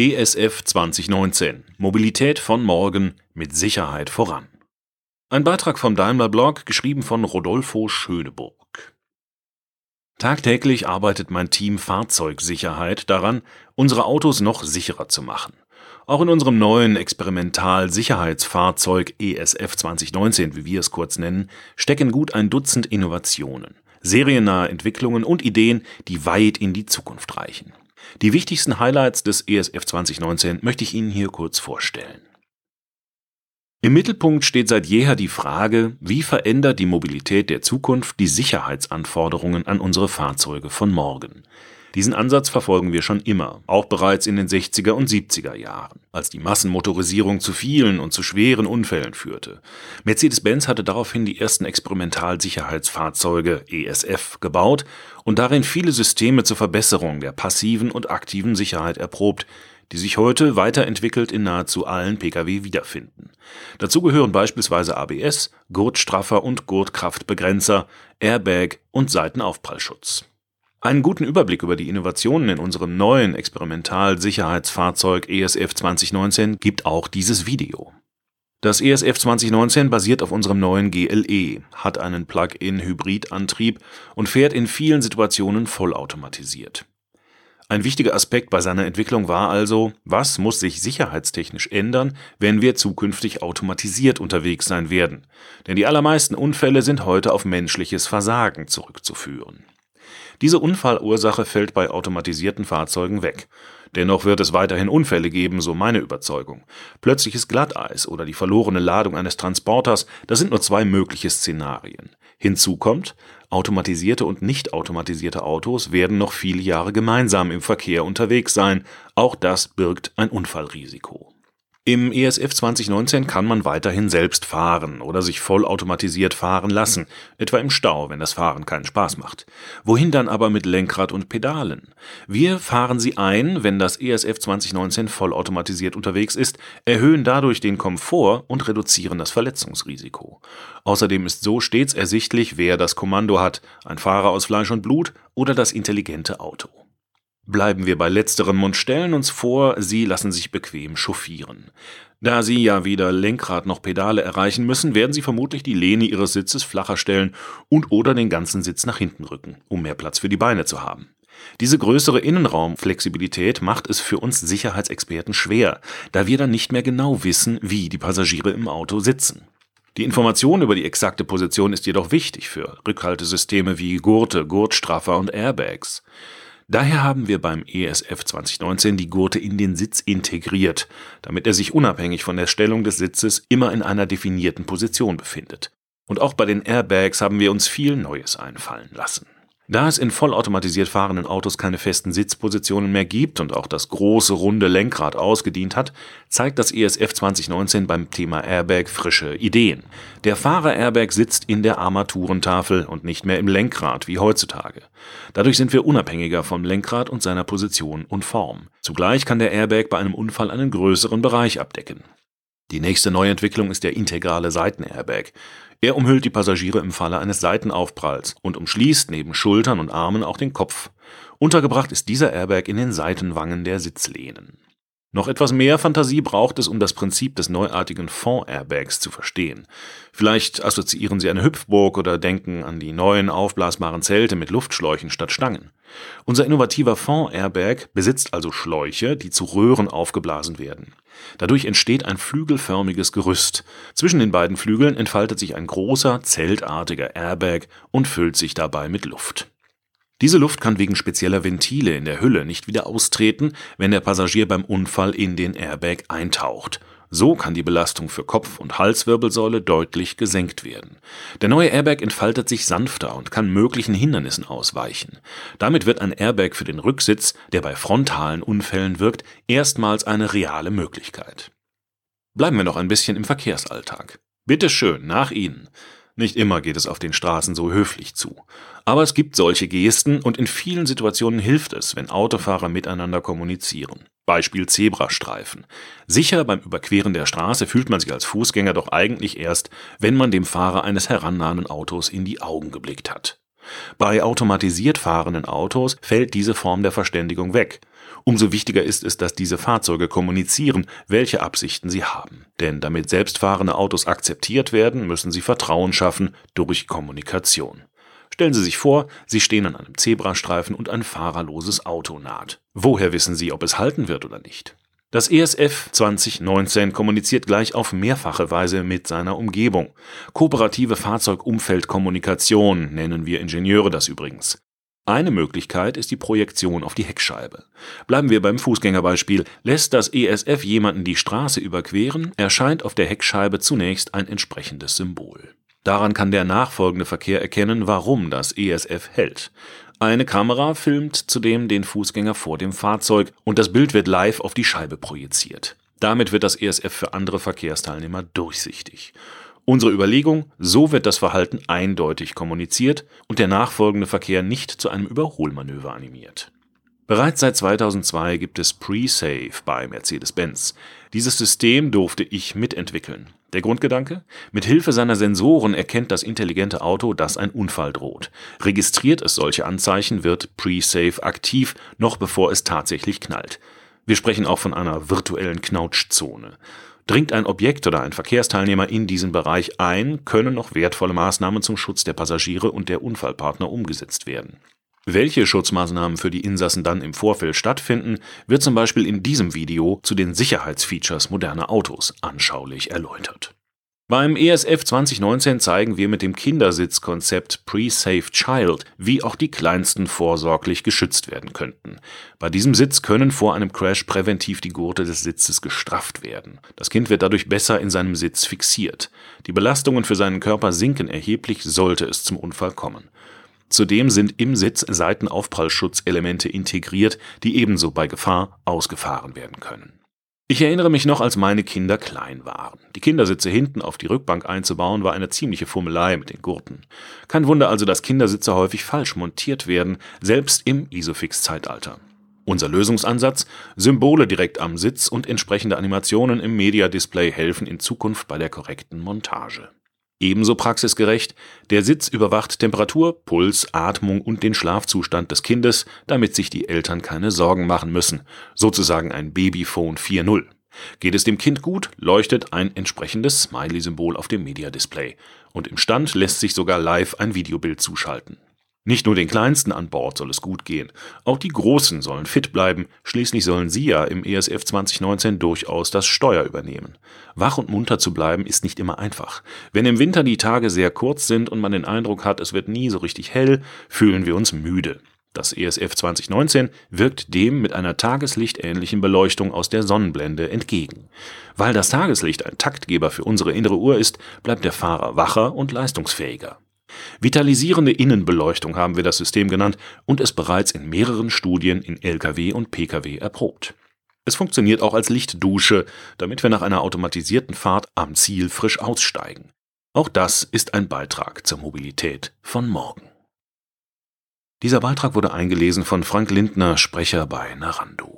ESF 2019 Mobilität von morgen mit Sicherheit voran. Ein Beitrag vom Daimler Blog, geschrieben von Rodolfo Schöneburg. Tagtäglich arbeitet mein Team Fahrzeugsicherheit daran, unsere Autos noch sicherer zu machen. Auch in unserem neuen Experimental-Sicherheitsfahrzeug ESF 2019, wie wir es kurz nennen, stecken gut ein Dutzend Innovationen, seriennahe Entwicklungen und Ideen, die weit in die Zukunft reichen. Die wichtigsten Highlights des ESF 2019 möchte ich Ihnen hier kurz vorstellen. Im Mittelpunkt steht seit jeher die Frage, wie verändert die Mobilität der Zukunft die Sicherheitsanforderungen an unsere Fahrzeuge von morgen. Diesen Ansatz verfolgen wir schon immer, auch bereits in den 60er und 70er Jahren, als die Massenmotorisierung zu vielen und zu schweren Unfällen führte. Mercedes-Benz hatte daraufhin die ersten Experimentalsicherheitsfahrzeuge ESF gebaut und darin viele Systeme zur Verbesserung der passiven und aktiven Sicherheit erprobt, die sich heute weiterentwickelt in nahezu allen Pkw wiederfinden. Dazu gehören beispielsweise ABS, Gurtstraffer und Gurtkraftbegrenzer, Airbag und Seitenaufprallschutz. Einen guten Überblick über die Innovationen in unserem neuen Experimental-Sicherheitsfahrzeug ESF 2019 gibt auch dieses Video. Das ESF 2019 basiert auf unserem neuen GLE, hat einen Plug-in-Hybridantrieb und fährt in vielen Situationen vollautomatisiert. Ein wichtiger Aspekt bei seiner Entwicklung war also, was muss sich sicherheitstechnisch ändern, wenn wir zukünftig automatisiert unterwegs sein werden? Denn die allermeisten Unfälle sind heute auf menschliches Versagen zurückzuführen. Diese Unfallursache fällt bei automatisierten Fahrzeugen weg. Dennoch wird es weiterhin Unfälle geben, so meine Überzeugung. Plötzliches Glatteis oder die verlorene Ladung eines Transporters, das sind nur zwei mögliche Szenarien. Hinzu kommt, automatisierte und nicht automatisierte Autos werden noch viele Jahre gemeinsam im Verkehr unterwegs sein. Auch das birgt ein Unfallrisiko. Im ESF 2019 kann man weiterhin selbst fahren oder sich vollautomatisiert fahren lassen, etwa im Stau, wenn das Fahren keinen Spaß macht. Wohin dann aber mit Lenkrad und Pedalen? Wir fahren sie ein, wenn das ESF 2019 vollautomatisiert unterwegs ist, erhöhen dadurch den Komfort und reduzieren das Verletzungsrisiko. Außerdem ist so stets ersichtlich, wer das Kommando hat, ein Fahrer aus Fleisch und Blut oder das intelligente Auto. Bleiben wir bei letzterem und stellen uns vor, Sie lassen sich bequem chauffieren. Da Sie ja weder Lenkrad noch Pedale erreichen müssen, werden Sie vermutlich die Lehne Ihres Sitzes flacher stellen und oder den ganzen Sitz nach hinten rücken, um mehr Platz für die Beine zu haben. Diese größere Innenraumflexibilität macht es für uns Sicherheitsexperten schwer, da wir dann nicht mehr genau wissen, wie die Passagiere im Auto sitzen. Die Information über die exakte Position ist jedoch wichtig für Rückhaltesysteme wie Gurte, Gurtstraffer und Airbags. Daher haben wir beim ESF 2019 die Gurte in den Sitz integriert, damit er sich unabhängig von der Stellung des Sitzes immer in einer definierten Position befindet. Und auch bei den Airbags haben wir uns viel Neues einfallen lassen. Da es in vollautomatisiert fahrenden Autos keine festen Sitzpositionen mehr gibt und auch das große runde Lenkrad ausgedient hat, zeigt das ESF 2019 beim Thema Airbag frische Ideen. Der Fahrer-Airbag sitzt in der Armaturentafel und nicht mehr im Lenkrad wie heutzutage. Dadurch sind wir unabhängiger vom Lenkrad und seiner Position und Form. Zugleich kann der Airbag bei einem Unfall einen größeren Bereich abdecken. Die nächste Neuentwicklung ist der integrale Seitenairbag. Er umhüllt die Passagiere im Falle eines Seitenaufpralls und umschließt neben Schultern und Armen auch den Kopf. Untergebracht ist dieser Airbag in den Seitenwangen der Sitzlehnen. Noch etwas mehr Fantasie braucht es, um das Prinzip des neuartigen Fond-Airbags zu verstehen. Vielleicht assoziieren Sie eine Hüpfburg oder denken an die neuen aufblasbaren Zelte mit Luftschläuchen statt Stangen. Unser innovativer Fond-Airbag besitzt also Schläuche, die zu Röhren aufgeblasen werden. Dadurch entsteht ein flügelförmiges Gerüst. Zwischen den beiden Flügeln entfaltet sich ein großer, zeltartiger Airbag und füllt sich dabei mit Luft. Diese Luft kann wegen spezieller Ventile in der Hülle nicht wieder austreten, wenn der Passagier beim Unfall in den Airbag eintaucht. So kann die Belastung für Kopf- und Halswirbelsäule deutlich gesenkt werden. Der neue Airbag entfaltet sich sanfter und kann möglichen Hindernissen ausweichen. Damit wird ein Airbag für den Rücksitz, der bei frontalen Unfällen wirkt, erstmals eine reale Möglichkeit. Bleiben wir noch ein bisschen im Verkehrsalltag. Bitte schön, nach Ihnen. Nicht immer geht es auf den Straßen so höflich zu. Aber es gibt solche Gesten und in vielen Situationen hilft es, wenn Autofahrer miteinander kommunizieren. Beispiel Zebrastreifen. Sicher beim Überqueren der Straße fühlt man sich als Fußgänger doch eigentlich erst, wenn man dem Fahrer eines herannahenden Autos in die Augen geblickt hat. Bei automatisiert fahrenden Autos fällt diese Form der Verständigung weg. Umso wichtiger ist es, dass diese Fahrzeuge kommunizieren, welche Absichten sie haben. Denn damit selbstfahrende Autos akzeptiert werden, müssen sie Vertrauen schaffen durch Kommunikation. Stellen Sie sich vor, Sie stehen an einem Zebrastreifen und ein fahrerloses Auto naht. Woher wissen Sie, ob es halten wird oder nicht? Das ESF 2019 kommuniziert gleich auf mehrfache Weise mit seiner Umgebung. Kooperative Fahrzeugumfeldkommunikation nennen wir Ingenieure das übrigens. Eine Möglichkeit ist die Projektion auf die Heckscheibe. Bleiben wir beim Fußgängerbeispiel. Lässt das ESF jemanden die Straße überqueren, erscheint auf der Heckscheibe zunächst ein entsprechendes Symbol. Daran kann der nachfolgende Verkehr erkennen, warum das ESF hält. Eine Kamera filmt zudem den Fußgänger vor dem Fahrzeug und das Bild wird live auf die Scheibe projiziert. Damit wird das ESF für andere Verkehrsteilnehmer durchsichtig. Unsere Überlegung, so wird das Verhalten eindeutig kommuniziert und der nachfolgende Verkehr nicht zu einem Überholmanöver animiert. Bereits seit 2002 gibt es Pre-Save bei Mercedes-Benz. Dieses System durfte ich mitentwickeln. Der Grundgedanke? Mit Hilfe seiner Sensoren erkennt das intelligente Auto, dass ein Unfall droht. Registriert es solche Anzeichen, wird Pre-Save aktiv, noch bevor es tatsächlich knallt. Wir sprechen auch von einer virtuellen Knautschzone. Dringt ein Objekt oder ein Verkehrsteilnehmer in diesen Bereich ein, können noch wertvolle Maßnahmen zum Schutz der Passagiere und der Unfallpartner umgesetzt werden. Welche Schutzmaßnahmen für die Insassen dann im Vorfeld stattfinden, wird zum Beispiel in diesem Video zu den Sicherheitsfeatures moderner Autos anschaulich erläutert. Beim ESF 2019 zeigen wir mit dem Kindersitzkonzept Pre-Safe Child, wie auch die Kleinsten vorsorglich geschützt werden könnten. Bei diesem Sitz können vor einem Crash präventiv die Gurte des Sitzes gestrafft werden. Das Kind wird dadurch besser in seinem Sitz fixiert. Die Belastungen für seinen Körper sinken erheblich, sollte es zum Unfall kommen. Zudem sind im Sitz Seitenaufprallschutzelemente integriert, die ebenso bei Gefahr ausgefahren werden können. Ich erinnere mich noch, als meine Kinder klein waren. Die Kindersitze hinten auf die Rückbank einzubauen, war eine ziemliche Fummelei mit den Gurten. Kein Wunder also, dass Kindersitze häufig falsch montiert werden, selbst im Isofix-Zeitalter. Unser Lösungsansatz? Symbole direkt am Sitz und entsprechende Animationen im Media-Display helfen in Zukunft bei der korrekten Montage. Ebenso praxisgerecht, der Sitz überwacht Temperatur, Puls, Atmung und den Schlafzustand des Kindes, damit sich die Eltern keine Sorgen machen müssen, sozusagen ein Babyphone 4.0. Geht es dem Kind gut, leuchtet ein entsprechendes Smiley-Symbol auf dem Media-Display und im Stand lässt sich sogar live ein Videobild zuschalten. Nicht nur den Kleinsten an Bord soll es gut gehen, auch die Großen sollen fit bleiben, schließlich sollen sie ja im ESF 2019 durchaus das Steuer übernehmen. Wach und munter zu bleiben ist nicht immer einfach. Wenn im Winter die Tage sehr kurz sind und man den Eindruck hat, es wird nie so richtig hell, fühlen wir uns müde. Das ESF 2019 wirkt dem mit einer tageslichtähnlichen Beleuchtung aus der Sonnenblende entgegen. Weil das Tageslicht ein Taktgeber für unsere innere Uhr ist, bleibt der Fahrer wacher und leistungsfähiger. Vitalisierende Innenbeleuchtung haben wir das System genannt und es bereits in mehreren Studien in Lkw und Pkw erprobt. Es funktioniert auch als Lichtdusche, damit wir nach einer automatisierten Fahrt am Ziel frisch aussteigen. Auch das ist ein Beitrag zur Mobilität von morgen. Dieser Beitrag wurde eingelesen von Frank Lindner, Sprecher bei Narando.